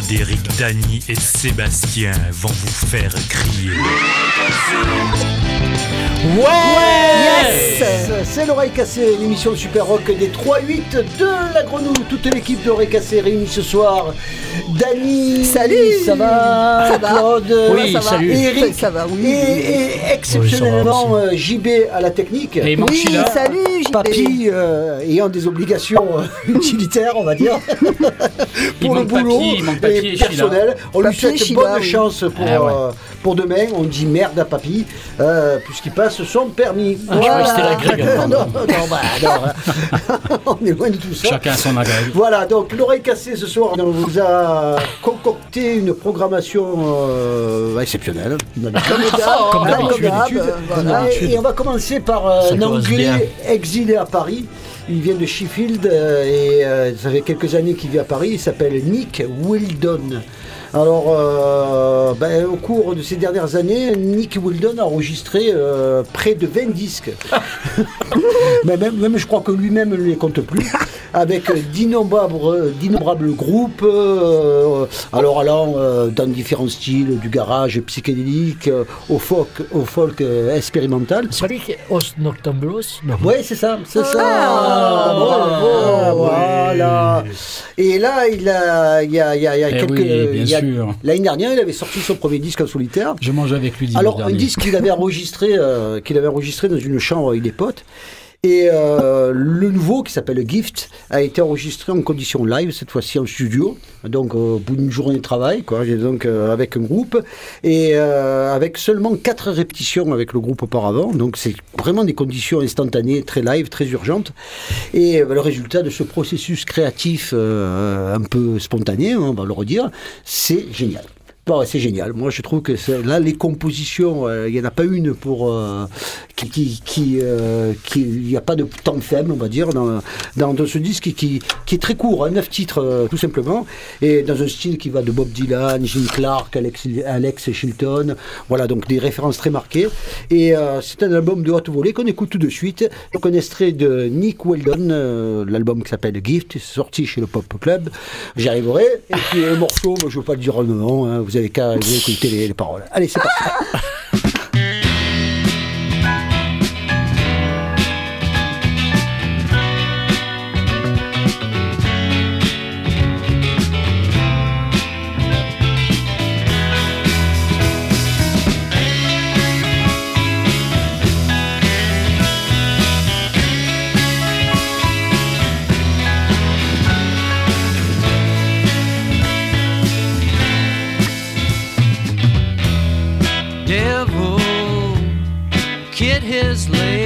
Claude, Eric, Dany et Sébastien vont vous faire crier. Ouais C'est l'oreille cassée, l'émission Super Rock des 3-8 de la Grenouille. Toute l'équipe de l'oreille cassée réunie ce soir. Dany, Salut ça va Ça va Claude, Oui, ça va. salut. Eric, Ça va, oui. et, et exceptionnellement euh, JB à la technique. Et Oui, salut, JB. Papy euh, ayant des obligations euh, utilitaires, on va dire, Il pour le boulot Papy, personnel. On lui souhaite bonne chance pour, Ah ouais. euh, pour demain. On dit merde à Papy, euh, puisqu'il passe son permis. Ah, je que c'était la non, bah, non, on est loin de tout ça. Chacun son agrègue. Voilà, donc l'oreille cassée ce soir, on vous a concocté une programmation euh, exceptionnelle. Comme Voilà, d'habitude. euh, voilà. Et, on va commencer par euh, Ça un commence bien. Anglais exilé à Paris. Il vient de Sheffield euh, et euh, ça fait quelques années qu'il vit à Paris. Il s'appelle Nick Wildon. Alors, euh, ben, au cours de ces dernières années, Nick Wildon a enregistré euh, près de 20 disques. Mais même, même je crois que lui-même ne les compte plus. Avec d'innombrables, d'innombrables groupes, euh, alors allant euh, dans différents styles, du garage psychédélique euh, au folk, au folk euh, expérimental. Os Noctambulus Non. Oui, c'est ça, c'est ça. Ah, Voilà, oui. voilà. Et là, il a, il y a, il y a, il y a quelques. oui, bien il y a- sûr. L'année dernière, il avait sorti son premier disque en solitaire. Je mange avec lui Alors, un dernier. disque qu'il avait enregistré, euh, qu'il avait enregistré dans une chambre avec des potes. Et euh, le nouveau, qui s'appelle Gift, a été enregistré en condition live, cette fois-ci en studio, donc euh, au bout d'une journée de travail, quoi, donc euh, avec un groupe, et euh, avec seulement quatre répétitions avec le groupe auparavant, donc c'est vraiment des conditions instantanées, très live, très urgentes. Et le résultat de ce processus créatif un peu spontané, hein, on va le redire, c'est génial. Bon, c'est génial. Moi, je trouve que là, les compositions, euh, il n'y en a pas une pour euh, qui, qui, euh, a pas de temps faible, on va dire, dans, dans, ce disque qui, qui, est très court, hein, neuf titres euh, tout simplement, et dans un style qui va de Bob Dylan, Jim Clark, Alex, Alex voilà, donc des références très marquées. Et euh, c'est un album de haute volée qu'on écoute tout de suite. Donc un extrait de Nick Weldon, l'album qui s'appelle Gift, sorti chez le Pop Club. J'y arriverai. Et puis le morceau, je ne veux pas le dire nom, hein, vous avez qu'à écouter les, les paroles. Allez, c'est parti. his leg.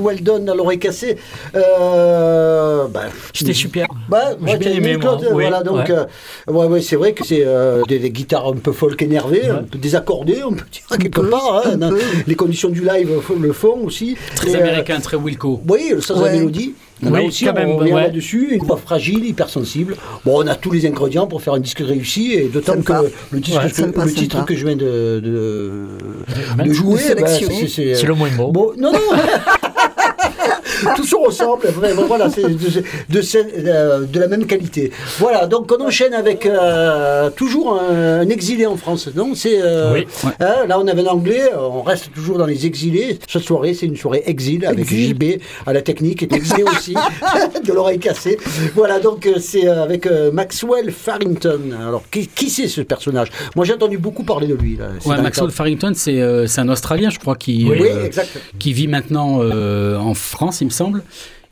Weldon à l'oreille cassée. Euh, bah, C'était super. Bah, J'ai bien aimé, moi. Claude, Oui, voilà, donc, ouais. euh, ouais, ouais, c'est vrai que c'est euh, des, des guitares un peu folk énervées, un peu désaccordées, on peut dire quelque peu, part. hein, les conditions du live le font aussi. Très Et, euh, américain, très Wilco. oui, le sens de la mélodie. Là Oui, aussi, quand on même, ouais. là-dessus, une voix fragile, hypersensible. Bon, on a tous les ingrédients pour faire un disque réussi, et d'autant que le, disque Ouais, que- sympa, le titre sympa. que je viens de, de, de jouer, bah, sélectionner. c'est- C'est le moins beau. Bon, non, non Tout se ressemble, vraiment, voilà, c'est de, de, ce- euh, de la même qualité. Voilà, donc on enchaîne avec euh, toujours un, un exilé en France, non C'est euh, Oui. hein, Là, on avait un anglais, on reste toujours dans les exilés. Cette soirée, c'est une soirée exil avec Exil. JB à la technique, est exilé aussi, de l'oreille cassée. Voilà, donc c'est avec euh, Maxwell Farrington. Alors, qui, qui c'est ce personnage? Moi, j'ai entendu beaucoup parler de lui. Là, Ouais, Maxwell. Farrington, c'est c'est un Australien, je crois, qui, Oui, qui vit maintenant en France, il me semble.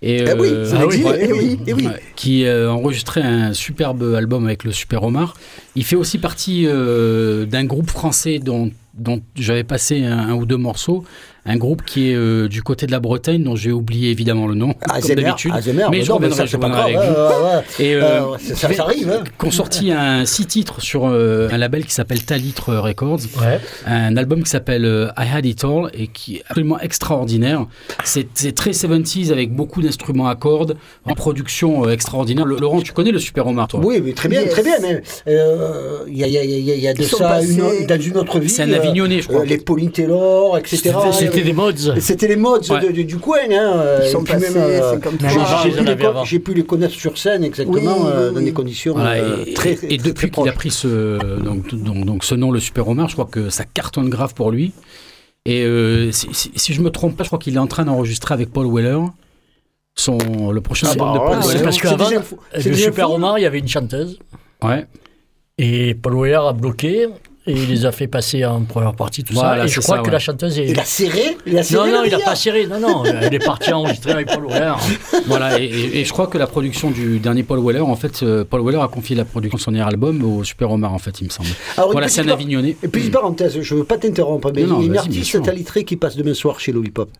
Et, Eh oui, euh, c'est ah oui, l'exilé, ouais. eh oui, eh oui. Ouais, qui a enregistré un superbe album avec le Super Omar. Il fait aussi partie euh, d'un groupe français dont, dont j'avais passé un, un ou deux morceaux. Un groupe qui est euh, du côté de la Bretagne, dont j'ai oublié évidemment le nom, comme Alzheimer, d'habitude. Alzheimer, Mais bah je non, reviendrai, ça, je grave. avec vous. Et euh, Euh, ça, arrive. Hein. qu'on sorti un six titres sur euh, un label qui s'appelle Talitre Records, Ouais. un album qui s'appelle euh, I Had It All et qui est absolument extraordinaire. C'est très 70s avec beaucoup d'instruments à cordes, en production euh, extraordinaire. Le- Laurent, tu connais le Super Omar, toi? Oui, mais très bien, Yes. très bien. Mais euh, il y, a, il y il y a- il y a de ça passés- une- dans une autre vie. C'est un Avignonnais, je crois. euh, les Pauline Taylor, etc. C'était c'était des mods. C'était les modes Ouais. de- de- du coin. Hein, euh, Ils sont et puis passés, euh, c'est comme j'ai- ça. J'ai ils pu les connaître sur scène exactement Oui, euh, oui, dans des conditions Voilà, euh, et, très, et très depuis qu'il a pris ce, donc, donc, donc ce nom, le Super Omar, je crois que ça cartonne grave pour lui. Et euh, si, si, si je me trompe pas, je crois qu'il est en train d'enregistrer avec Paul Weller son, le prochain Ah album bah, de Paul C'est Weller. parce qu'avant, le Super. Omar, il y avait une chanteuse. Ouais. Et Paul Weller a bloqué. Et il les a fait passer en première partie, tout Voilà, ça. Et je crois ça, que ouais. la chanteuse est. Il a serré Il a serré Non, non, il a billard pas serré. Non, non, elle est partie enregistrer avec Paul Weller. Voilà, et, et- et je crois que la production du dernier Paul Weller, en fait, euh, Paul Weller a confié la production de son dernier album au Super Omar, en fait, il me semble. Alors, une voilà, c'est un Avignonnais. Et puis, parenthèse, je veux pas t'interrompre, mais Non, il y a une artiste sûr. talitrée qui passe demain soir chez Lollipop.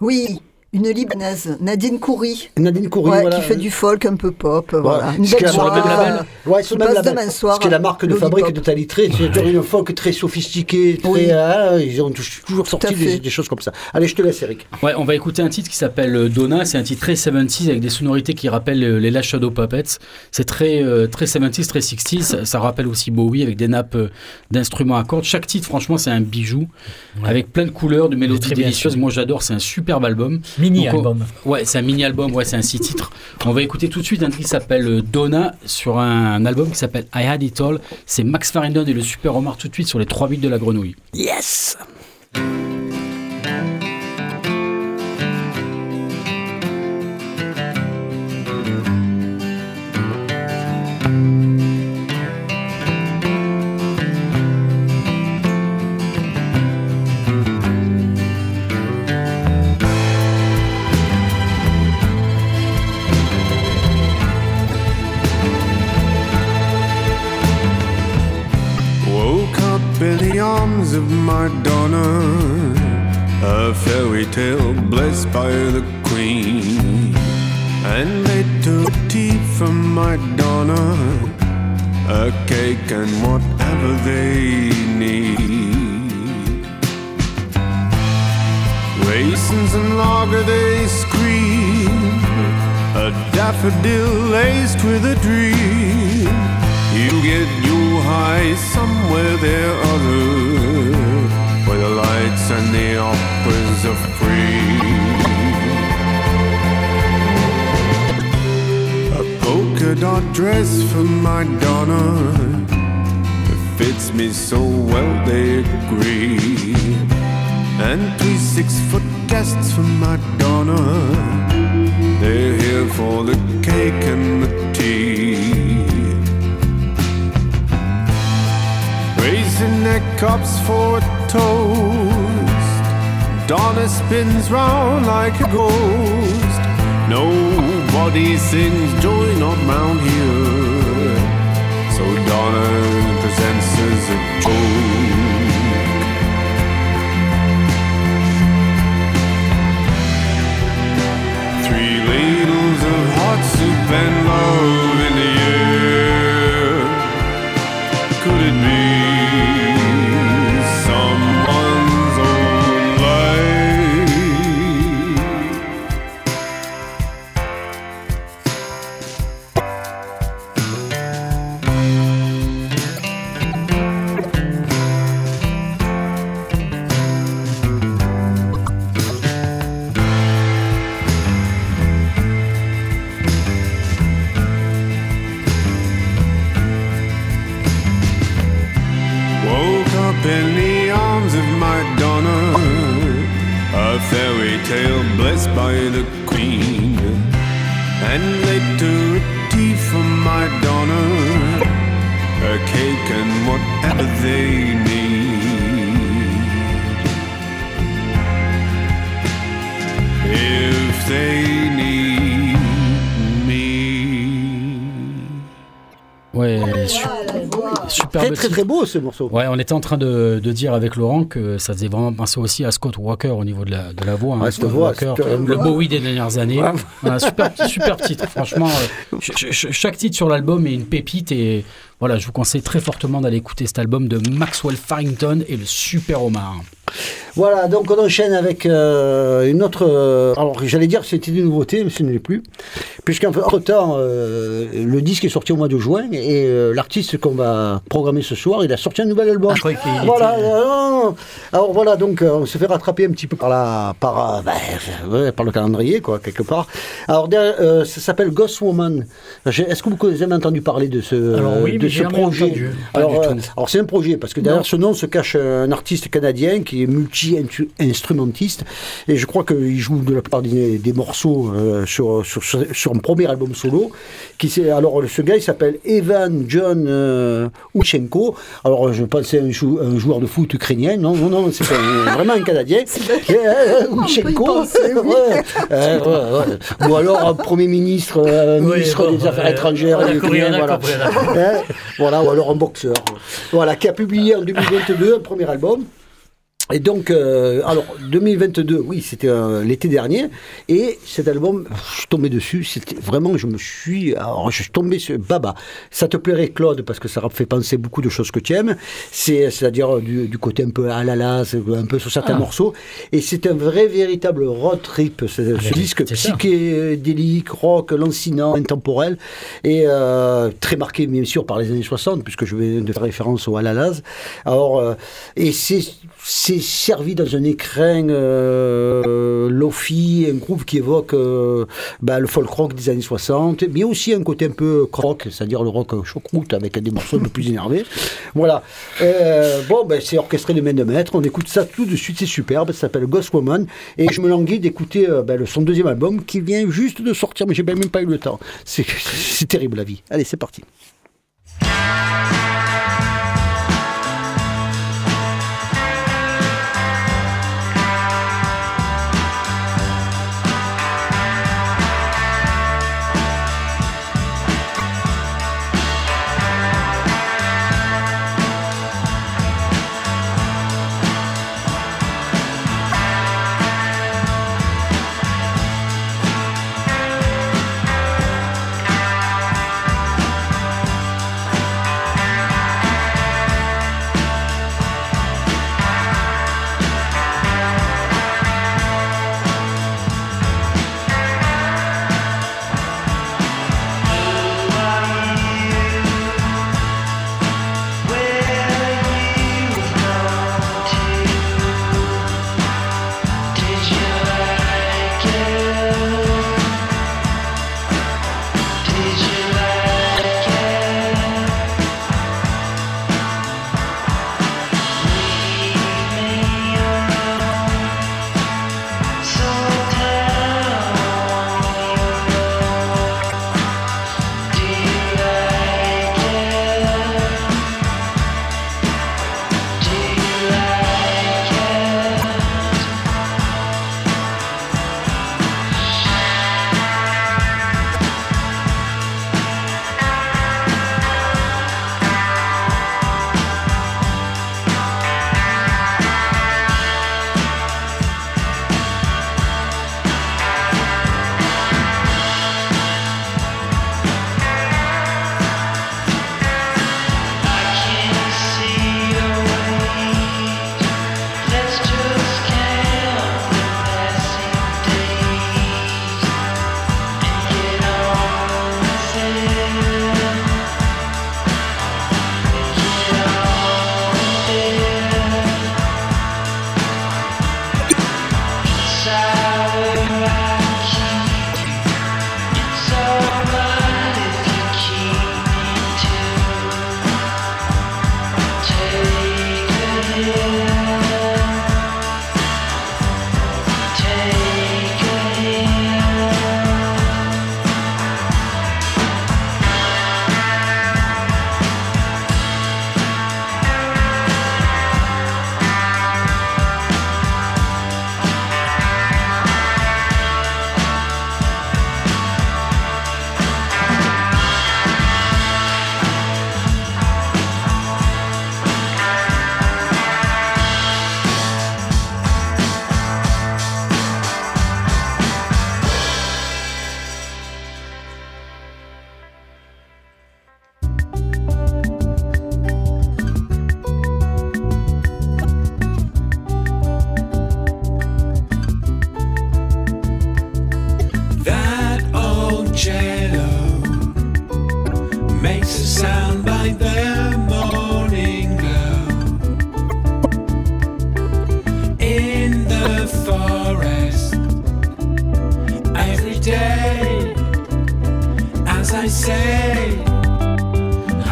Oui, une Libanaise, Nadine Coury, Nadine Coury, ouais, voilà. qui fait du folk un peu pop. Voilà. Une Ce qui est belle la voix. marque de label. Ouais, le même demain soir Ce qui est la marque de fabrique de Talitré, c'est une folk très sophistiquée, très, Oui. hein, ils ont tou- toujours sorti des, choses comme ça. Allez, je te laisse, Eric. Ouais, on va écouter un titre qui s'appelle euh, Donna. C'est un titre très 70s avec des sonorités qui rappellent euh, les Last Shadow Puppets. C'est très, euh, très 70s, très 60s. Ça, ça rappelle aussi Bowie avec des nappes d'instruments à cordes. Chaque titre, franchement, c'est un bijou avec plein de couleurs, de mélodies délicieuses. Moi, j'adore. C'est un superbe album. Mini Donc, on- album. Ouais, c'est un mini album. Ouais, c'est un six titres. On va écouter tout de suite un titre qui s'appelle euh, Donna sur un, un album qui s'appelle I Had It All. C'est Max Farrington et le Super Omar tout de suite sur les 3 bits de la grenouille. Yes by the queen. And they took tea from Madonna, a cake and whatever they need. Raisins and lager they scream, a daffodil laced with a dream. You get your high somewhere there other, where the lights and the operas are free. Polka dot dress for my daughter. It fits me so well, they agree. And three six foot guests for my daughter. They're here for the cake and the tea. Raising their cups for a toast. Donna spins round like a ghost. Nobody sings joy not round here. So Donna presents as a joke. Three ladles of hot soup and love Très très beau ce morceau. Ouais, on était en train de, de dire avec Laurent que ça faisait vraiment penser aussi à Scott Walker au niveau de la, de la voix. hein. Ouais, Scott voix, Walker, le Bowie des dernières années. Ouais. Voilà, super, super titre, franchement. euh, ch- ch- chaque titre sur l'album est une pépite et voilà, je vous conseille très fortement d'aller écouter cet album de Maxwell Farrington et le Super Omar. Voilà, donc on enchaîne avec euh, une autre. euh, alors j'allais dire que c'était une nouveauté, mais ce ne l'est plus. Puisqu'entre temps, le disque est sorti au mois de juin et euh, l'artiste qu'on va programmer ce soir, il a sorti un nouvel album. Ah, je voilà, était- euh. Alors voilà, donc euh, on se fait rattraper un petit peu par, la, par, euh, ben, ouais, par le calendrier, quoi, quelque part. Alors euh, ça s'appelle Ghost Woman. Est-ce que vous avez entendu parler de ce, Alors oui, de ce projet entendu. Euh, alors c'est un projet parce que derrière ce nom se cache un artiste canadien qui est multi-instrumentiste et je crois qu'il joue de la plupart des, des morceaux euh, sur, sur, sur un premier album solo. Qui c'est alors ce gars il s'appelle Evan John euh, Uchenko. Alors je pensais à un, jou- un joueur de foot ukrainien. Non non non c'est un- vraiment un Canadien. Euh, Uchenko. euh, ouais. Ou alors un premier ministre, euh, Oui, ministre bon, des Affaires euh, étrangères. ukrainien, voilà. compris. Hein voilà, ou alors un boxeur. Voilà, qui a publié en 2022 un premier album. Et donc, euh, alors 2022, oui, c'était euh, l'été dernier, et cet album, je suis tombé dessus, c'était vraiment, je me suis, alors je suis tombé sur Baba. Ça te plairait, Claude, parce que ça fait penser beaucoup de choses que tu aimes, c'est, c'est-à-dire du, du côté un peu ah là là, c'est un peu sur certains morceaux, et c'est un vrai, véritable road trip, ce, ce mais disque psychédélique, rock, lancinant, intemporel, et euh, très marqué bien sûr par les années 60, puisque je vais de faire référence au Alalaz. Alors, euh, et c'est c'est servi dans un écrin euh, lofi, un groove qui évoque euh, bah, le folk rock des années 60, mais aussi un côté un peu croc, c'est-à-dire le rock choucroute avec des morceaux un peu plus énervés. Voilà. Euh, bon, ben, c'est orchestré de main de maître. On écoute ça tout de suite, c'est superbe. Ça s'appelle Ghost Woman. Et je me languis d'écouter euh, ben, son deuxième album qui vient juste de sortir, mais j'ai même pas eu le temps. C'est terrible la vie. Allez, c'est parti. makes a sound by the morning glow in the forest every day. As I say,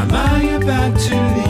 am I about to leave?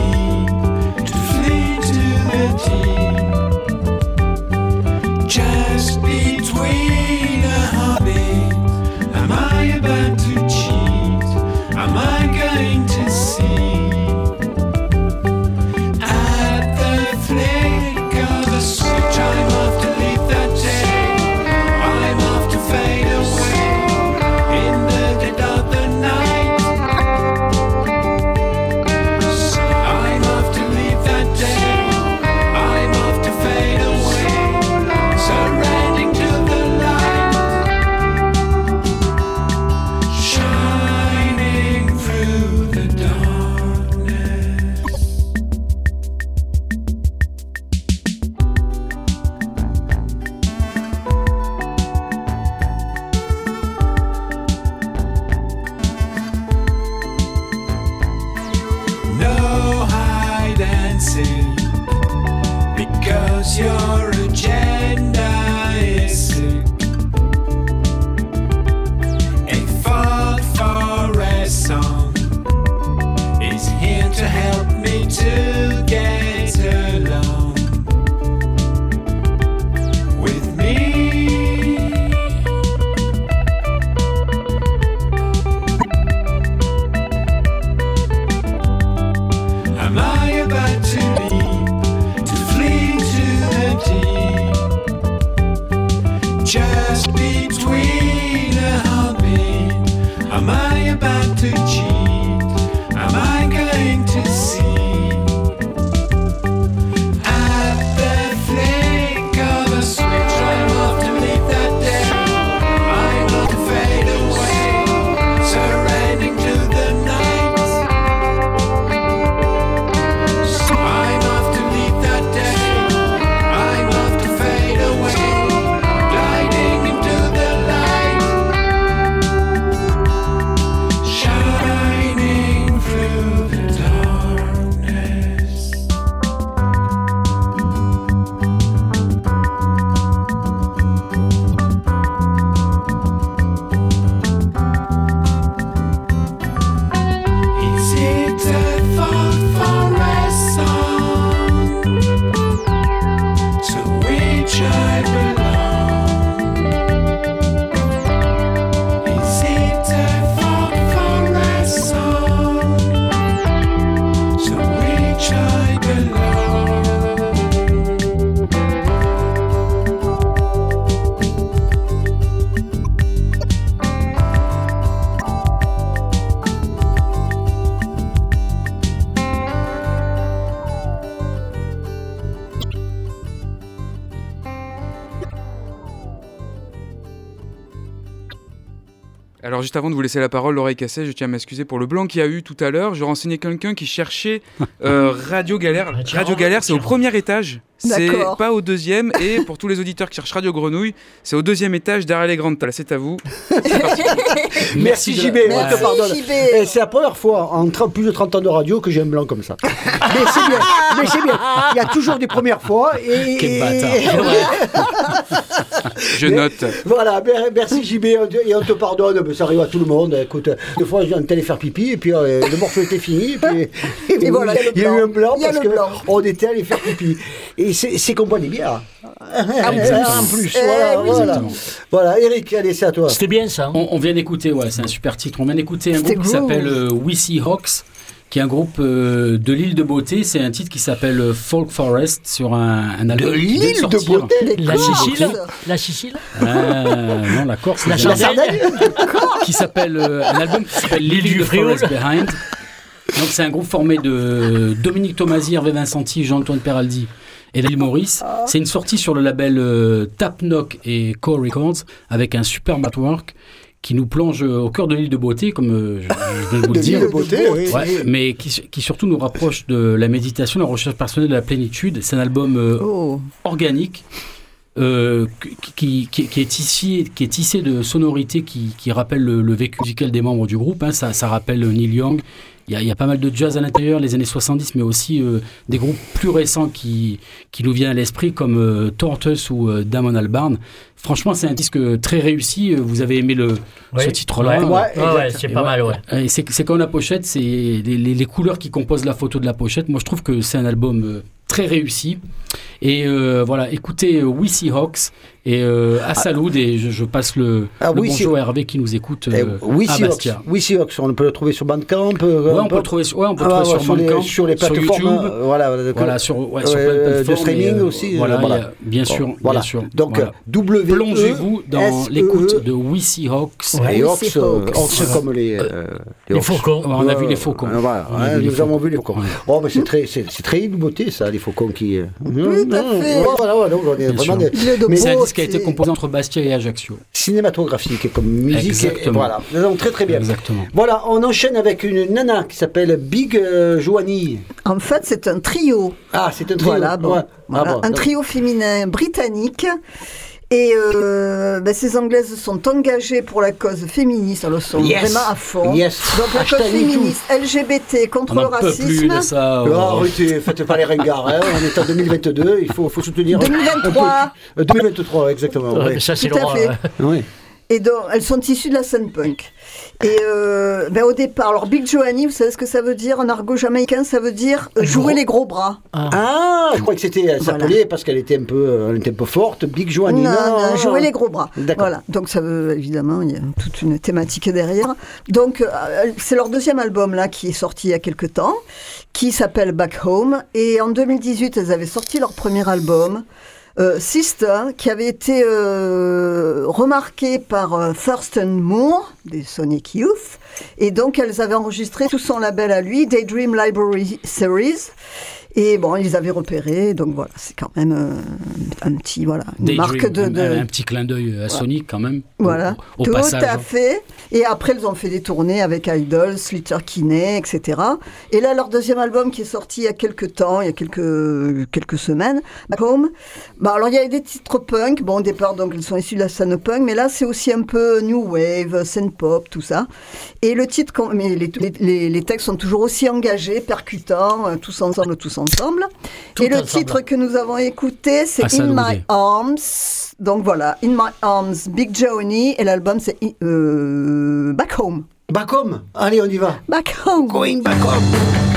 Juste avant de vous laisser la parole, l'oreille cassée, je tiens à m'excuser pour le blanc qu'il y a eu tout à l'heure. Je renseignais quelqu'un qui cherchait euh, Radio Galère. Radio Galère, c'est au premier étage. C'est pas au deuxième. Et pour tous les auditeurs qui cherchent Radio Grenouille, c'est au deuxième étage derrière les grandes tables. C'est à vous. Merci JB, on te pardonne. JB. Et c'est la première fois en 30 plus de 30 ans de radio que j'ai un blanc comme ça. mais c'est bien, mais c'est bien. Il y a toujours des premières fois. Et, Quel bâtard. Je note. Voilà, mer- merci JB, et on te pardonne, mais ça arrive à tout le monde. Écoute, des fois, je viens de faire pipi, et puis euh, le morceau était fini, et puis Et voilà, il y a le il y a eu un blanc parce qu'on était allé faire pipi. Et c'est c'est qu'on boit des bières. En plus. En plus, Eh voilà, oui. voilà. Exactement. Voilà, Eric, allez, c'est à toi. C'était bien ça. hein. On, on vient d'écouter, ouais, c'est un super titre. On vient d'écouter un groupe qui s'appelle euh, We See Hawks, qui est un groupe euh, de l'île de Beauté. C'est un titre qui s'appelle euh, Folk Forest sur un, un album vient l'île de. Beauté La. Sicile La Sicile Ah, non, la Corse. La. Sardaigne qui s'appelle euh, un album qui s'appelle L'île du. Forest Behind. Donc c'est un groupe formé de Dominique Tomasi, Hervé Vincenti, Jean-Antoine Peraldi et David Maurice. C'est une sortie sur le label euh, Tap Knock et Core Records avec un super artwork qui nous plonge euh, au cœur de l'île de beauté, comme euh, je, je viens de vous le De dire. l'île de beauté, oui. Ouais, mais qui, qui surtout nous rapproche de la méditation, la recherche personnelle de la plénitude. C'est un album euh, Oh. organique euh, qui, qui, qui est tissé, qui est tissé de sonorités qui, qui rappellent le, le vécu musical des membres du groupe. hein. Ça, ça rappelle Neil Young, il y, a- il y a pas mal de jazz à l'intérieur, les années 70, mais aussi euh, des groupes plus récents qui, qui nous viennent à l'esprit, comme euh, Tortoise ou euh, Damon Albarn. Franchement, c'est un disque très réussi. Euh, Vous avez aimé le, Oui. ce titre-là. Ouais, Ouais, ouais, exact. ouais, c'est pas ouais. mal, ouais. Euh, Et c'est comme la pochette, c'est les, les- les couleurs qui composent la photo de la pochette. Moi, je trouve que c'est un album euh, très réussi. Et euh, voilà, écoutez euh, We See Hawks et euh, à Saloud. Et je, je passe le, Ah, le See- bonjour à Hervé qui nous écoute Eh, euh, oui, à. Bastia. Oui, Seahawks, on peut le trouver sur Bandcamp. euh, Ouais, on peut peu- le trouver, sur- ouais, on peut Ah, le trouver ouais, sur sur, les, Bandcamp, sur les sur plateformes. YouTube. euh, voilà. Voilà, sur, ouais, sur de euh, de streaming et, euh, aussi, Voilà, voilà. a- bien sûr, Bon, voilà. bien sûr. Donc, voilà. W. Plongez-vous dans S-E-E. l'écoute de We Hawks. Oui, Hawks, euh, comme les, euh, Les faucons. on a vu les faucons. Voilà, On a vu les nous avons faucons. vu les faucons. Ouais. Oh, mais c'est très, c'est très une beauté, ça, les faucons qui. Tout à fait. Voilà, voilà, donc on est vraiment qui a été composé entre Bastia et Ajaccio. cinématographique comme musique. et- Exactement. voilà, donc très très bien. Exactement. Voilà, on enchaîne avec une nana qui s'appelle Big euh, Joanie. En fait, c'est un trio. Ah, c'est un trio. Voilà, bon. Ouais. Voilà, Ah bon, un donc- trio féminin britannique. Et euh, ben, ces Anglaises sont engagées pour la cause féministe, elles sont Yes. vraiment à fond. Yes. Donc la Hashtag cause féministe, LGBT, contre On le n'en peut plus racisme. de ça. Oh, oh. arrêtez, faites pas les ringards. hein, On est en 2022, il faut, faut soutenir. 2023. Euh, 2023, exactement. Ouais, ça, c'est Laurent. fait. hein. Oui. Et donc, elles sont issues de la scène punk. Et euh, ben, au départ, alors Big Joanie, vous savez ce que ça veut dire? En argot jamaïcain, ça veut dire euh, jouer les gros bras. Ah, je crois que c'était, elle Voilà. s'appelait parce qu'elle était un peu, elle était un peu forte, Big Joanie. Non, non, jouer les gros bras. D'accord. Voilà. Donc ça veut évidemment, il y a toute une thématique derrière. Donc euh, c'est leur deuxième album là qui est sorti il y a quelque temps, qui s'appelle Back Home. Et en 2018, elles avaient sorti leur premier album. Euh, Sister, qui avait été euh, remarqué par euh, Thurston Moore des Sonic Youth, et donc elles avaient enregistré tout son label à lui, Daydream Library Series, et bon, ils avaient repérés, donc voilà, c'est quand même euh, un petit, voilà, une marque de, un- de- un, petit clin d'œil à Sonic quand même. voilà, Au, au tout passage. à fait. Et après, ils ont fait des tournées avec Idols, Slater Kinney, etc. Et là, leur deuxième album qui est sorti il y a quelques temps, il y a quelques, quelques semaines, Back Home. Bah, alors, il y avait des titres punk. Bon, au départ, donc, ils sont issus de la scène punk, mais là, c'est aussi un peu new wave, scène pop, tout ça. Et le titre, mais les, les, les textes sont toujours aussi engagés, percutants, euh, tous ensemble, tous ensemble. Tout Et le ensemble. titre que nous avons écouté, c'est In. My Arms. Donc voilà, In My Arms, Big Johnny, et l'album c'est euh, Back Home. Back home. Allez, on y va. Back Home. Going back home.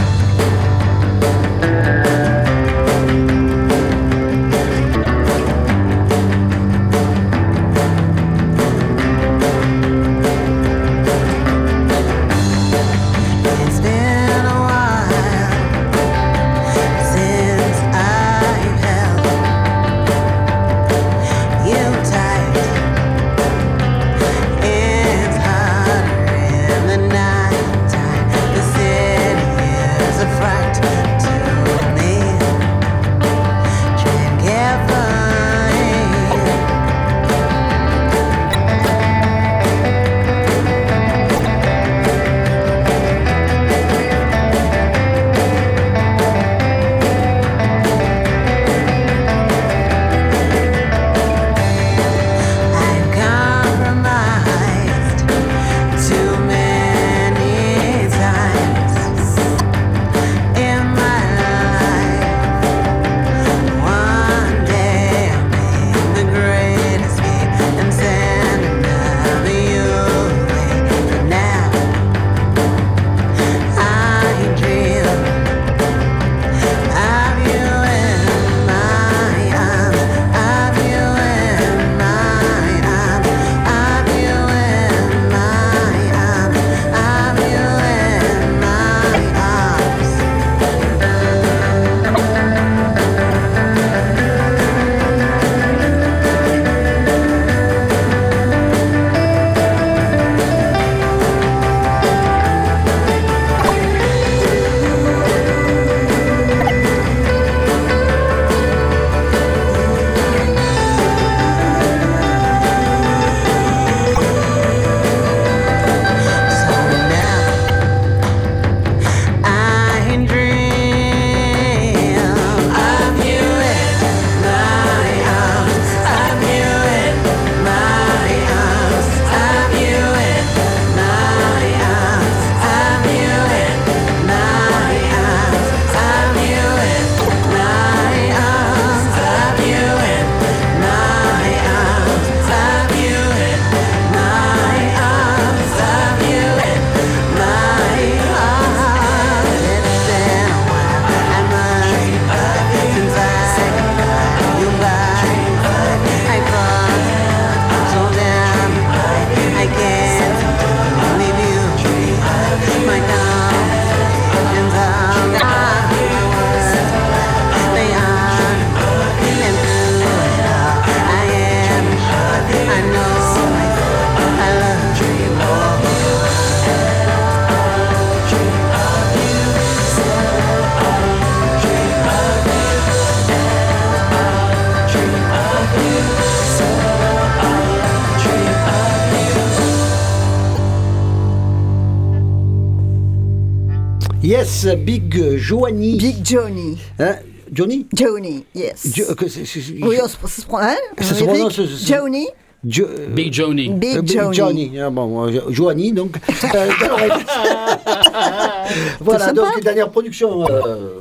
Yes, Big Joanie. Big Johnny. Hein, Johnny? Johnny, yes. Jo- que c'est- c'est- oui, on se, se prend, hein Ça se prononce, Johnny Jo- euh, Big Johnny. Big, euh, Johnny. Johnny. Ah, bon, euh, Joanie, donc. Voilà, donc, dernière production euh,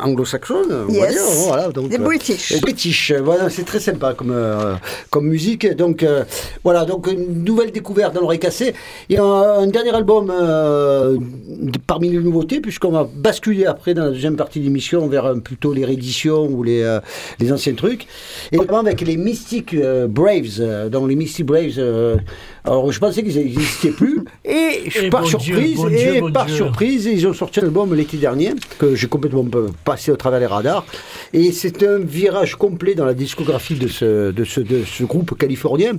anglo-saxonne, Yes. Voilà, donc, Des euh, British. euh, British, voilà, c'est très sympa comme, euh, comme musique. Donc, euh, voilà, donc une nouvelle découverte dans l'oreille cassée. Et un, un dernier album parmi les nouveautés, puisqu'on va basculer après dans la deuxième partie de l'émission vers plutôt les rééditions ou les, les anciens trucs. Et notamment avec les Mystic Braves. donc, les Mystic Braves. Alors, je pensais qu'ils n'existaient plus. Et, Et par bon surprise, Dieu, bon et Dieu, bon par Dieu. surprise, ils ont sorti un album l'été dernier que j'ai complètement passé au travers les radars. Et c'est un virage complet dans la discographie de ce, de ce, de ce groupe californien,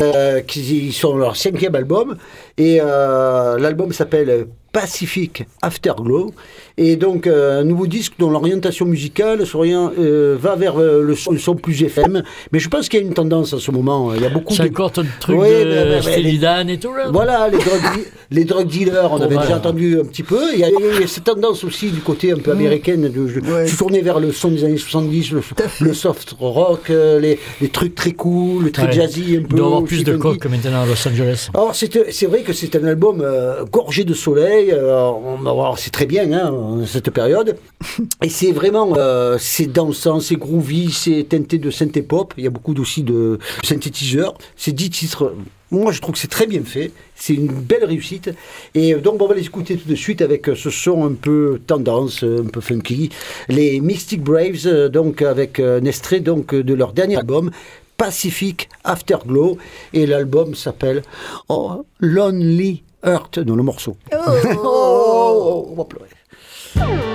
euh, qui ils sont leur cinquième album. Et euh, l'album s'appelle Pacific Afterglow. Et donc, euh, un nouveau disque dont l'orientation musicale euh, va vers euh, le, son, le son plus FM. Mais je pense qu'il y a une tendance en ce moment. Il y a beaucoup de. ton truc Oui, de Dan et tout là Voilà, les drug, de- les drug dealers, on Oh, avait voilà. déjà entendu un petit peu. Il y, a, il y a cette tendance aussi du côté un peu américaine. De, je, Ouais. tourné vers le son des années 70, le, le soft rock, les, les trucs très cool, très Ouais. jazzy un peu. Il doit y avoir plus de coques maintenant à Los Angeles. Alors c'est vrai que c'est un album euh, gorgé de soleil, euh, c'est très bien hein, en cette période, et c'est vraiment euh, c'est dansant, c'est groovy, c'est teinté de synthé pop, il y a beaucoup aussi de synthétiseurs, c'est 10 titres. Moi, je trouve que c'est très bien fait. C'est une belle réussite. Et euh, donc, on va les écouter tout de suite avec euh, ce son un peu tendance, euh, un peu funky. Les Mystic Braves, euh, donc avec euh, un extrait donc, euh, de leur dernier album, Pacific Afterglow. Et l'album s'appelle oh, Lonely Heart, dans le morceau. Oh, on va pleurer. Oh.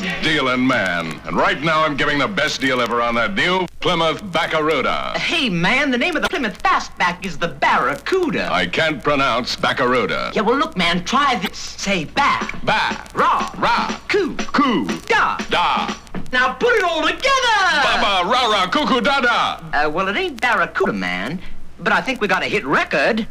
A dealing man. And right now I'm giving the best deal ever on that new Plymouth Barracuda. Hey, man, the name of the Plymouth Fastback is the Barracuda. I can't pronounce Barracuda. Yeah, well, look, man, try this. Say back, Ba, Ra. ra, coo, coo, da. da, Now put it all together. ba ba, ra ra, cuckoo da da. Uh, well, it ain't Barracuda, man, but I think we got a hit record.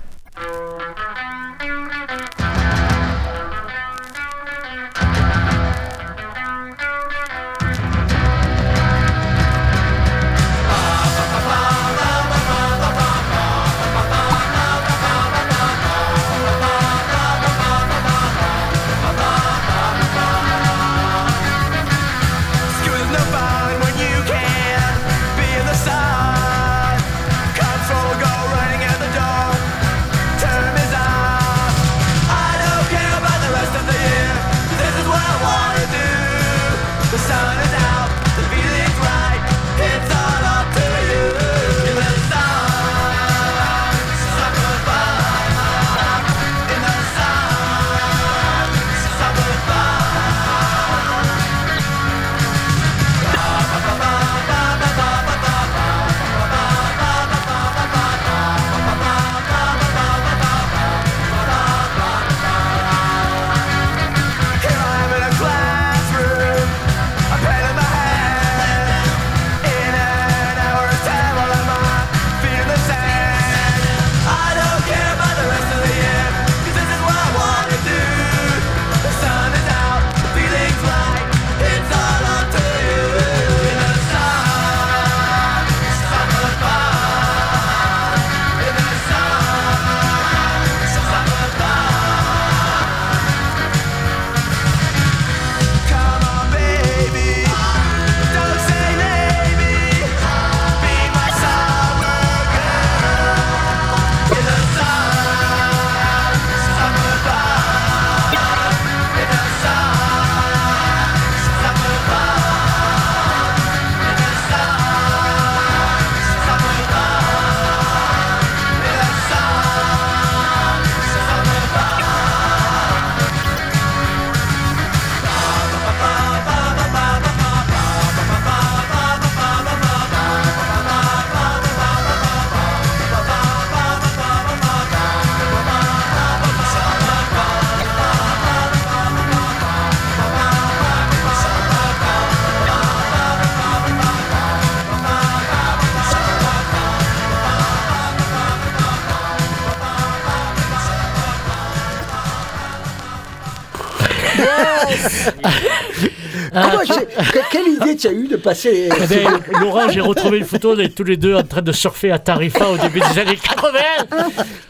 Comment que- quelle idée tu as eu de passer Eh ben, Laurent, j'ai retrouvé une photo de tous les deux en train de surfer à Tarifa au début des années 80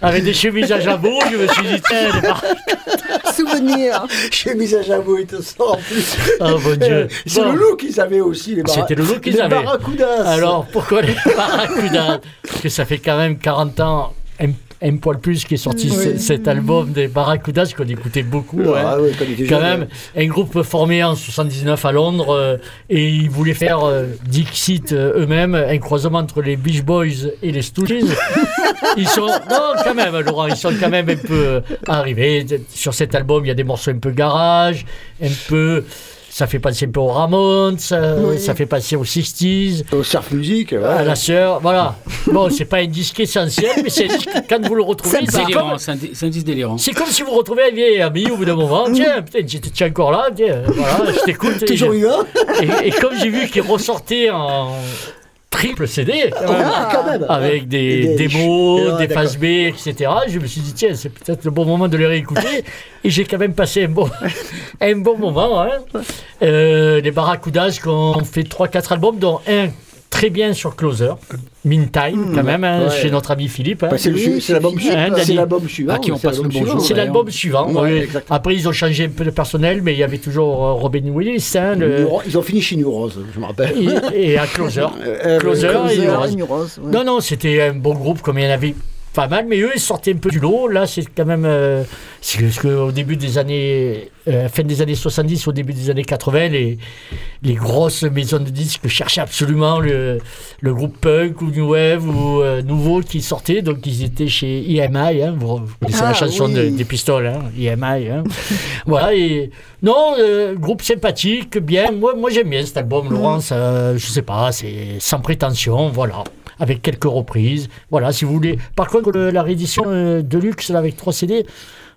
avec des chemises à jabot. Je me suis dit, tiens, Souvenir. chemise à jabot et tout ça en plus Oh mon Dieu. Euh, C'est Bon. le look qu'ils avaient aussi, les C'était le look qu'ils les avaient. barracudas. Alors, pourquoi les Barracudas? Parce que ça fait quand même 40 ans, poil plus, qui est sorti ce- cet album des Barracudas qu'on écoutait beaucoup. Ah hein. ouais, quand même, un groupe formé en 79 à Londres euh, et ils voulaient faire euh, Dixit euh, eux-mêmes, un croisement entre les Beach Boys et les Stooges. ils sont, non, quand même, Laurent, ils sont quand même un peu euh, arrivés. Sur cet album, il y a des morceaux un peu garage, un peu. Ça fait penser un peu aux Ramones, ça, Oui. ça fait penser aux 60s. Au surf music, ouais. À la sœur, voilà. Bon, c'est pas un disque essentiel, mais c'est quand vous le retrouvez, C'est comme, c'est un, un disque délirant. c'est comme si vous retrouvez un vieil ami au bout d'un moment. Tiens, putain, es encore là, tiens, voilà, je t'écoute. Toujours et- et comme j'ai vu qu'il ressortait en triple CD, quand même, Ah, quand même. avec des démos, Ah, des d'accord. phases B, etc. Je me suis dit, tiens, c'est peut-être le bon moment de les réécouter. et j'ai quand même passé un bon, un bon moment. Hein. Euh, les Barracudas qui ont fait 3-4 albums, dont un très bien sur Closer, Meantime, quand même, hein, Ouais. chez notre ami Philippe. hein. Bah, c'est Oui, l'album Philippe. suivant. Hein, C'est l'album suivant. À qui on c'est passe le l'album bonjour. suivant. C'est l'album suivant. Ouais, oui. exactement. Après, ils ont changé un peu de personnel, mais il y avait toujours euh, Robin Willis. hein, le- Ils ont fini chez New Rose, je me rappelle. et, et à Closer. Euh, Closer, Closer, et Rose. New Rose, ouais. Non, non, c'était un bon groupe comme il y en avait pas mal, mais eux, ils sortaient un peu du lot. Là, c'est quand même. euh, parce qu'au début des années. euh, fin des années 70, au début des années 80, les, les grosses maisons de disques cherchaient absolument le, le groupe punk ou New Wave ou euh, nouveau qui sortait. Donc, ils étaient chez EMI. Hein, vous, connaissez Ah, la chanson oui. de- des pistoles, hein, EMI. Hein. voilà. Et, non, euh, groupe sympathique, bien. Moi, moi j'aime bien cet album, Laurence. euh, je sais pas, c'est sans prétention. Voilà avec quelques reprises. Voilà, si vous voulez. Par contre, le- la réédition euh, de luxe là, avec 3 CD,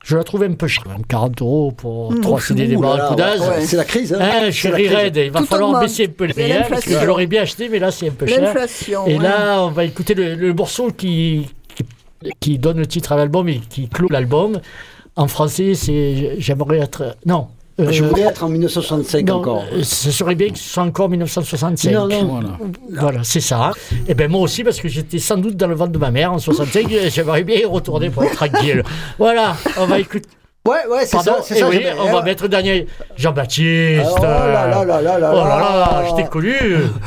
je la trouve un peu chère. même 40 euros pour 3 CD des Barracudas. ouais, C'est la crise. Hein. Hein, chérie. Red, il va Tout falloir baisser un peu les prix, parce que je l'aurais bien acheté, mais là c'est un peu cher. L'inflation. Et ouais. là, on va écouter le, le morceau qui, qui, qui donne le titre à l'album et qui clôt l'album. En français, c'est J'aimerais être. Non. Euh, Je voulais être en 1965 non, encore. euh, Ce serait bien que ce soit encore 1965. Non, non. Voilà. Voilà, c'est ça. Et ben moi aussi, parce que j'étais sans doute dans le ventre de ma mère en 65, et j'aimerais bien y retourner pour être tranquille. Voilà, on va écouter. Ouais, ouais, c'est Pardon, ça. C'est eh ça oui, j'avais- on va mettre Daniel Jean-Baptiste. Oh là là là là là Oh là là, là. je t'ai connu.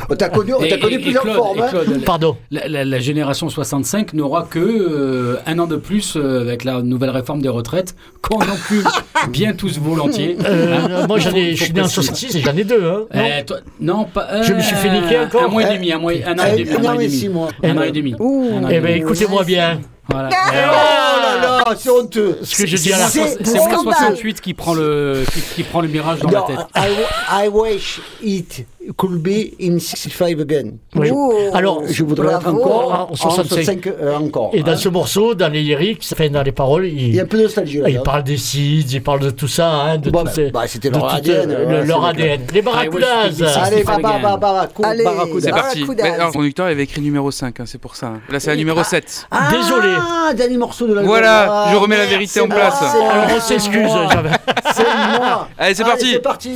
On t'a connu, on t'a connu et plusieurs Claude- formes. et hein. Claude, Pardon. La, la- la génération 65 n'aura que euh, un an de plus euh, avec la nouvelle réforme des retraites qu'on encule bien tous volontiers. Euh, Hein moi, j'en ai, je suis né en préciser. 66 et j'en ai deux. Hein, non Eh, toi- non, pas. Je me suis fait niquer encore. Un mois et Eh, demi, un, mois, et- un an eh, et demi. un an et demi. Un an et demi. Eh et ben, demi. écoutez-moi bien. Voilà. Oh là là, c'est honteux. Ce que je dis à la fin. C'est moi scandale. 68 qui prend le qui, qui prend le mirage dans la Non, tête. I, I wish it could be in 65 again. Oui. Oh, Alors, Je voudrais être encore En en 65. 65 euh, encore. Et dans hein. ce morceau, dans les lyrics, enfin, dans les paroles, il, Il y a un peu de nostalgie là. il parle des seeds, il parle de tout ça, hein, de Bon, tout bah, bah, c'était leur tout, ADN, euh, ouais, le- leur ADN. Les wish Barracudas. Allez, Sixty-five ba, ba, again. ba, ba, cou- Allez. barracuda. C'est parti. Barracudas. Le conducteur avait écrit numéro 5, hein, c'est pour ça. Là, c'est la numéro 7. Ah, Désolé. dernier morceau de l'album. Voilà, Ah, je remets la vérité en place. Alors on s'excuse. C'est moi. Allez, c'est parti. c'est parti.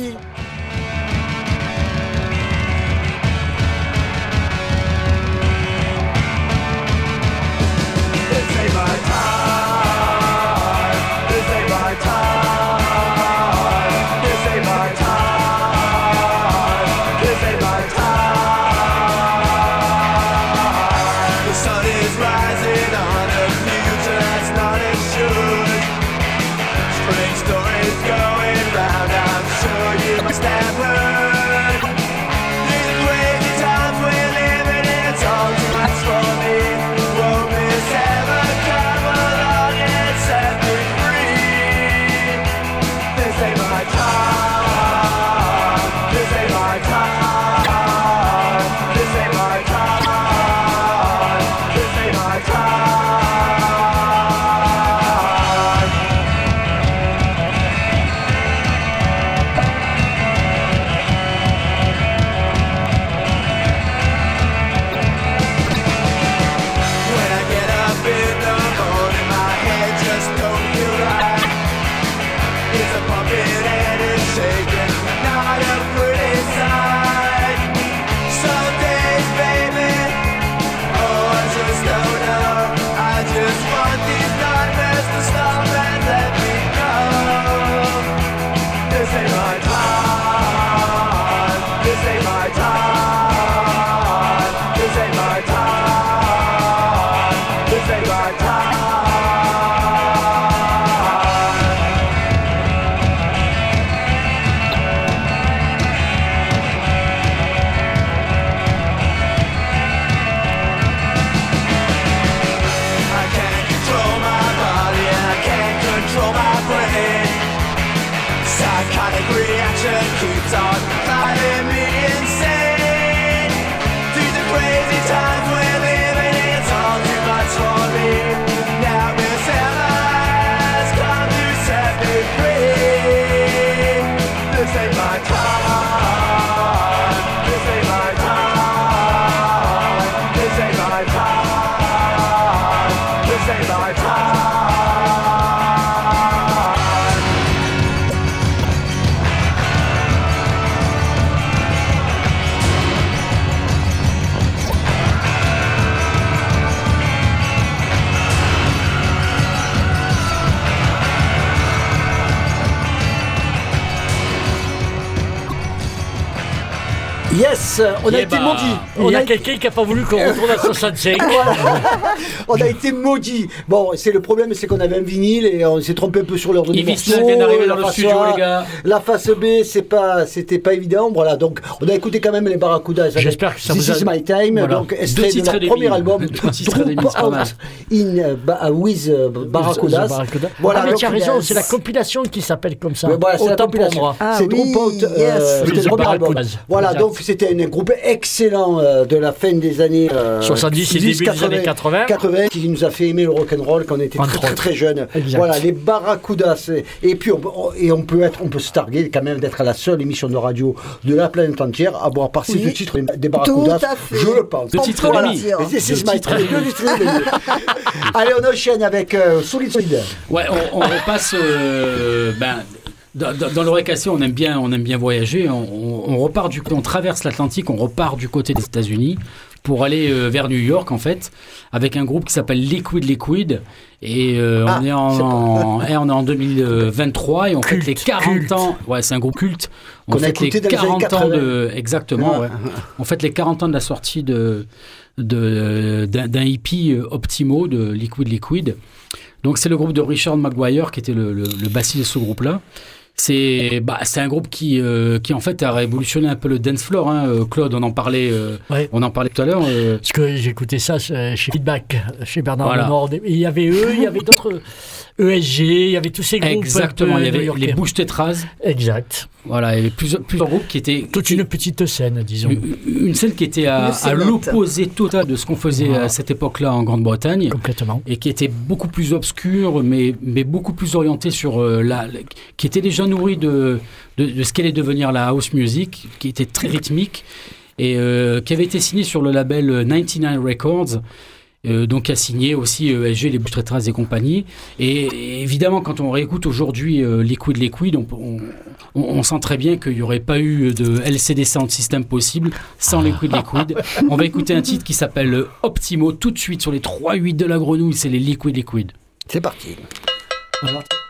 On a Eh été bah. maudits. On Il y a été- quelqu'un qui n'a pas voulu qu'on retourne à 65. On a été maudits. Bon, c'est le problème, c'est qu'on avait un vinyle et on s'est trompé un peu sur l'ordre du morceau. Vient d'arriver dans la le face studio, A, les gars. La face B, c'est pas, c'était pas évident. Voilà, donc on a écouté quand même les Barracudas. J'espère que ça This vous a- is my time. Voilà. Donc extrait de leur premier album, Troop. Out in Ba- with euh, Barracudas. Barracuda. Voilà, ah, mais tu as raison, c'est la compilation qui s'appelle comme ça. Voilà, c'est la Autant pour compilation. moi. C'est Out, c'était le premier album. Voilà, donc c'était un groupe excellent euh, de la fin des années euh, 70 et début des années 80. 80 qui nous a fait aimer le rock'n'roll quand on était Entre très, très autres. très jeunes. Exact. Voilà, les Barracudas. Et puis on, et on peut être, on peut se targuer quand même d'être la seule émission de radio de la planète entière à avoir passé Oui. le titre des Barracudas. Je le pense. Le titres et demi. Allez, on enchaîne avec euh, Solid Solid. Ouais, on, on repasse. euh, ben, dans, dans- dans l'oreille cassée, on aime bien, on aime bien voyager. On, on- on repart du, on traverse l'Atlantique, on repart du côté des États-Unis pour aller euh, vers New York en fait, avec un groupe qui s'appelle Liquid Liquid. Et euh, Ah, on, est en, et on est en 2023 et on Culte, fête les 40 culte. ans. Ouais, c'est un groupe culte. On Qu'on a fête les écouté dans les années 40 ans 80. de, exactement. Ouais. On fête les 40 ans de la sortie de de- d'un d'un hippie euh, Optimo de Liquid Liquid. Donc c'est le groupe de Richard Maguire qui était le, le, le bassiste de ce groupe-là. C'est bah, c'est un groupe qui, euh, qui en fait a révolutionné un peu le dance floor. hein. Euh, Claude, on en parlait, euh, Ouais. on en parlait tout à l'heure. euh, Parce que j'écoutais ça euh, chez Feedback, chez Bernard Voilà. Il y avait eux, il y avait d'autres ESG, il y avait tous ces groupes. exactement, peu il y avait les Bouches Tétras. Exact. Voilà, il y avait plusieurs, plusieurs groupes qui étaient Toute une petite scène, disons. une, une scène qui était à, à l'opposé total de ce qu'on faisait Voilà. à cette époque-là en Grande-Bretagne. Complètement. et qui était beaucoup plus obscur, mais, mais beaucoup plus orienté sur euh, la, la- qui était déjà nourri de, de, de ce qu'allait devenir la house music, qui était très rythmique et euh, qui avait été signé sur le label euh, 99 Records. Euh, donc a signé aussi euh, ESG, les Bouches et compagnie. Et, et évidemment, quand on réécoute aujourd'hui euh, Liquid Liquid, on, on, on- on sent très bien qu'il n'y aurait pas eu de LCD Sound System possible sans Liquid Liquid. On va écouter un titre qui s'appelle euh, Optimo tout de suite sur les 3-8 de la grenouille, c'est les Liquid Liquid. C'est parti. Optimo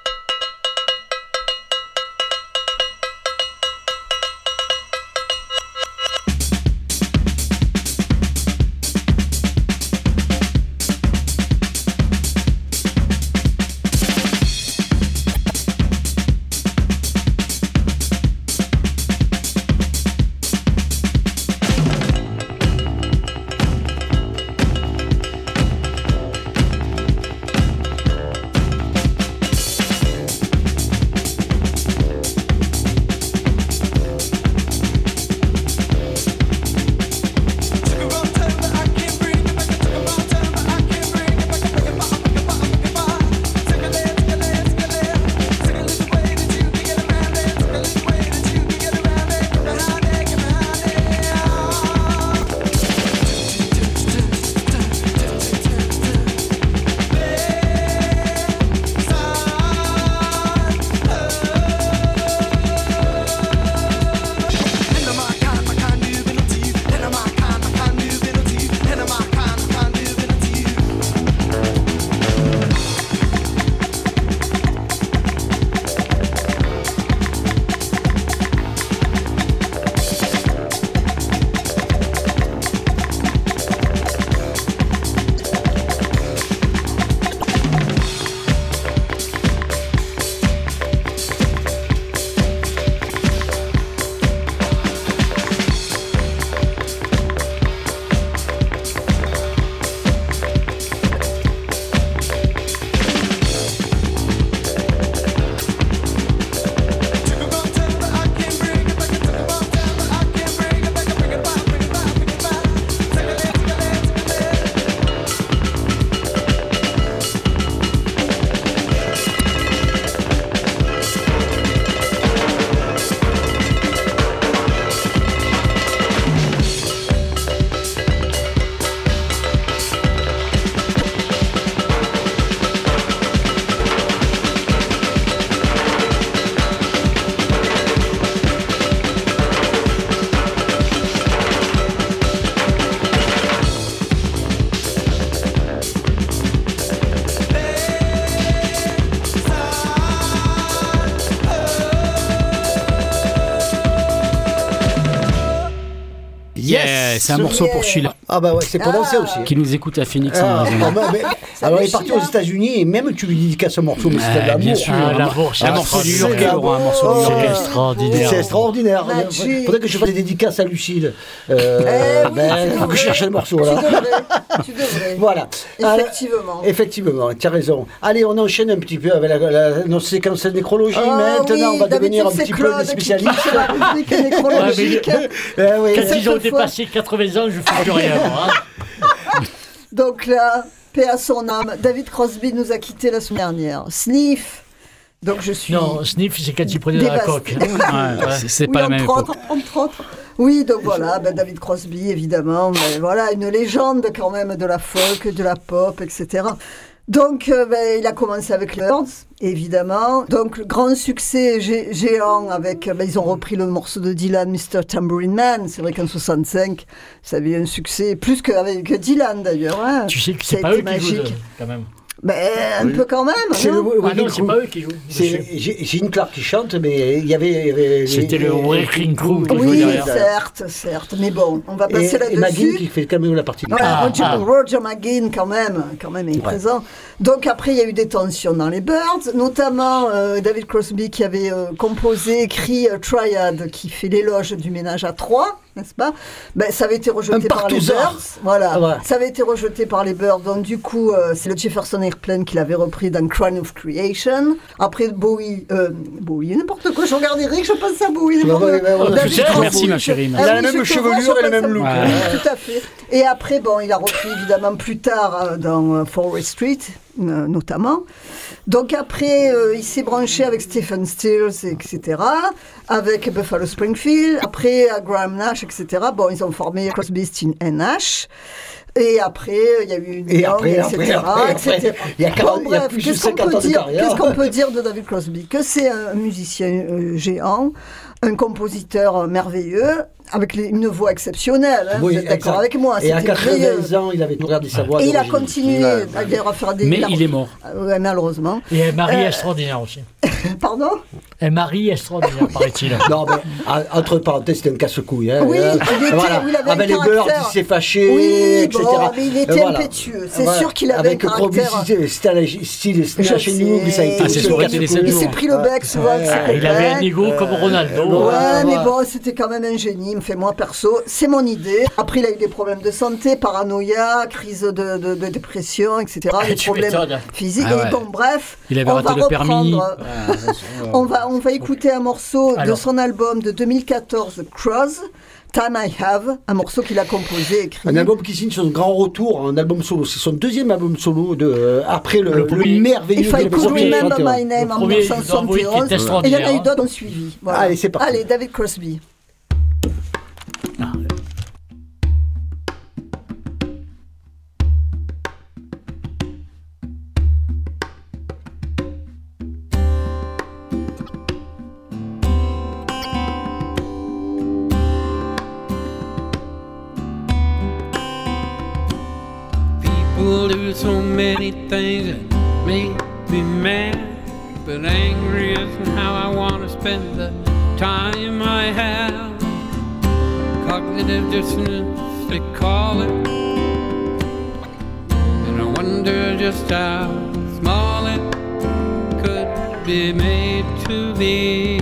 C'est un morceau pour Sheila. Ah bah ouais, c'est pour danser aussi. Qui nous écoute à Phoenix Ah, en Arizona. ah bah, mais- alors il est parti aux États-Unis et même tu lui dédicaces ce morceau, mais c'était de Ah, l'amour. bien sûr. Ah, un, l'amour, un morceau extraordinaire. new-yorkais, Laurent, un morceau new-yorkais. C'est extraordinaire. C'est extraordinaire. Magic. Faudrait que je fasse des dédicaces à Lucille. Euh, Eh ben, faut que je cherche le morceau Tu là. Tu devrais. Voilà. Alors, Effectivement. effectivement, tu as raison. Allez, on enchaîne un petit peu avec la, la- notre séquence de nécrologie. Ah Maintenant, oui, on va devenir un petit peu des qui spécialistes. nécrologique. Quand Cette ils ont dépassé 80 ans, je fais plus rien. moi, hein. Donc là, paix à son âme, David Crosby nous a quittés la semaine dernière. Sniff. Donc je suis. Non, sniff, c'est quand il prenait dans la coque. Ouais, c'est- Oui, pas la entre même autres, époque. entre autres. Oui, donc voilà, ben David Crosby, évidemment, mais voilà, une légende quand même de la folk, de la pop, etc. Donc, euh, ben, il a commencé avec les Birds, évidemment. Donc, le grand succès gé- géant avec. ben, ils ont repris le morceau de Dylan, Mr. Tambourine Man. C'est vrai qu'en 65, ça avait eu un succès, plus qu'avec que Dylan d'ailleurs. hein. Tu sais que c'est pas eux qui jouent, magique. de- quand même. Ben, un peu quand même. C'est le non Wrecking Ah non, c'est pas eux qui jouent. C'est Gene Clark qui chante, mais il y avait. il y avait C'était le Wrecking Crew qui jouait Oui, derrière. certes, certes. Mais bon, on va passer et McGinn là-dessus. qui fait quand même la partie. Ouais, Ah, Roger, ah. Roger McGuinn quand même, quand même est présent. Donc après il y a eu des tensions dans les Birds, notamment euh, David Crosby qui avait euh, composé, écrit euh, Triad, qui fait l'éloge du ménage à trois, n'est-ce pas? Ben ça avait été rejeté par les. Birds, voilà. Ah ouais. Ça avait été rejeté par les Birds, donc du coup euh, c'est le Jefferson Airplane qui l'avait repris dans Crown of Creation. Après Bowie, euh, Bowie, n'importe quoi. Je regarde Eric, je pense à Bowie. Ouais, n'importe ouais, Crosby. merci, ma chérie. Ah Il a la même chevelure et le même look. Tout à fait. Et après, bon, il a repris évidemment plus tard euh, dans euh, Forest Street, euh, notamment. Donc après, euh, il s'est branché avec Stephen Stills, etc., avec Buffalo Springfield, après à Graham Nash, etc. Bon, ils ont formé Crosby, Stills et Nash. Et après, il y a eu une Et après, etc. après, après, etc. il y a Bon, 40 il y a bref, qu'est-ce qu'on 50 peut dire carrière. Qu'est-ce qu'on peut dire de David Crosby? Que c'est un musicien euh, géant, un compositeur euh, merveilleux, avec les- une voix exceptionnelle. hein, Oui, vous êtes d'accord avec moi Et à c'était merveilleux. 80 ans, il avait tout regardé sa voix. Et il a continué d'ailleurs à faire des. Mais il est mort. Euh, ouais, malheureusement. Et un mari Euh, extraordinaire aussi. Pardon? Un mari extraordinaire, paraît-il. Non, mais en- entre parenthèses, c'était un casse-couille. Hein, Oui, Hein. il était- voilà. il avait un Avec les caractère. Birds, il s'est fâché, Oui, etc. bon, mais il était Et voilà. impétueux. C'est Voilà. sûr qu'il avait Avec un caractère- un style Snatch and Young, ça a été. Ah. Il s'est pris le bec souvent avec Ah, il avait un ego comme Ronaldo. Ouais, hein. mais bon, c'était quand même un génie. Fait moi perso, c'est mon idée. Après, il a eu des problèmes de santé, paranoïa, crise de, de- de dépression, etc. Des problèmes physiques. Ah ouais. Et bon, bref, Il avait on raté va le permis. reprendre. On va, on va écouter un morceau de son album de 2014, Cross, Time I Have, un morceau qu'il a composé, écrit. Un album qui signe son grand retour, un album solo. C'est son deuxième album solo de, euh, après le, Le le premier. merveilleux If I could remember 1971. my name en premier, je dois avouer qu'il est 1971. Et il y en a eu d'autres qui ont suivi. Voilà. Allez, c'est parti. Allez, David Crosby. People do so many things that make me mad, but angry isn't how I want to spend the time I have. Cognitive dissonance, they call it, and I wonder just how small it could be made to be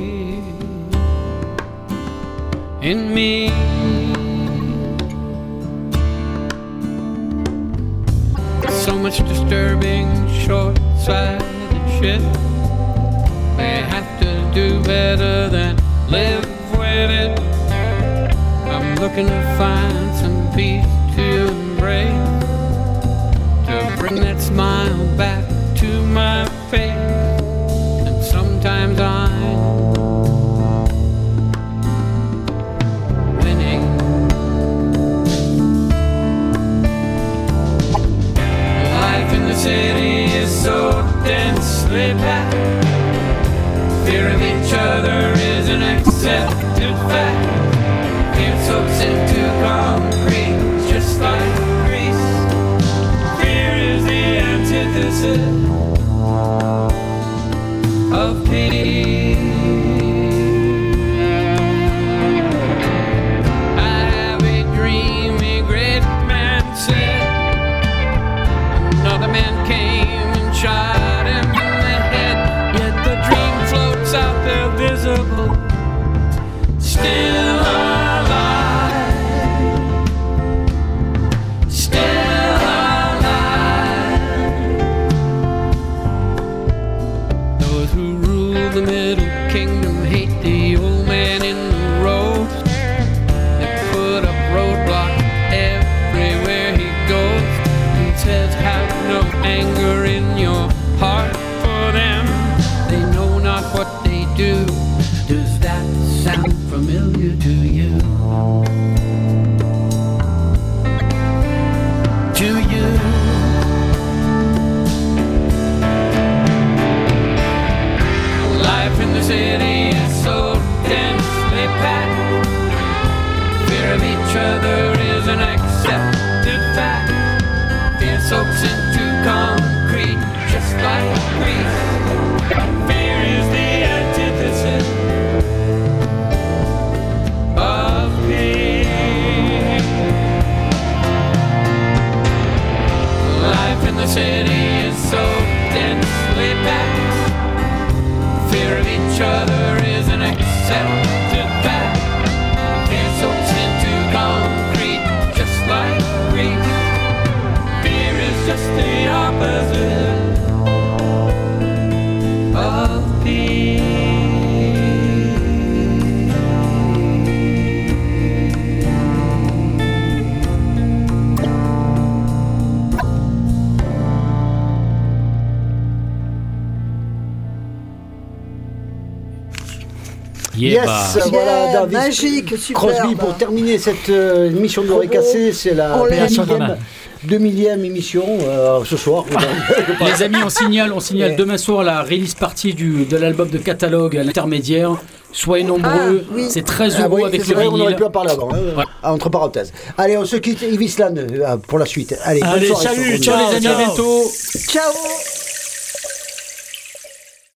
in me. So much disturbing, short-sighted shit. They have to do better than live with it. Looking to find some peace to embrace, to bring that smile back to my face. And sometimes I'm winning. Life in the city is so densely packed. Fear of each other is an accepted places familiar to you. Voilà, David magique, superbe. Crosby pour terminer cette euh, émission de cassée. C'est la. 2000e, 2000e émission euh, ce soir. Les amis, on signale, on signale Ouais. demain soir la release partie du, de l'album de catalogue à l'intermédiaire. Soyez nombreux, Ah, oui. c'est 13 Ah euros oui, avec le vrai, on aurait vinyle. pu en parler avant, hein, Ouais. entre parenthèses. Allez, on se quitte, Yves Island, euh, pour la suite. Allez, Allez, soirée, salut, Bonne ciao, les amis, à bientôt Ciao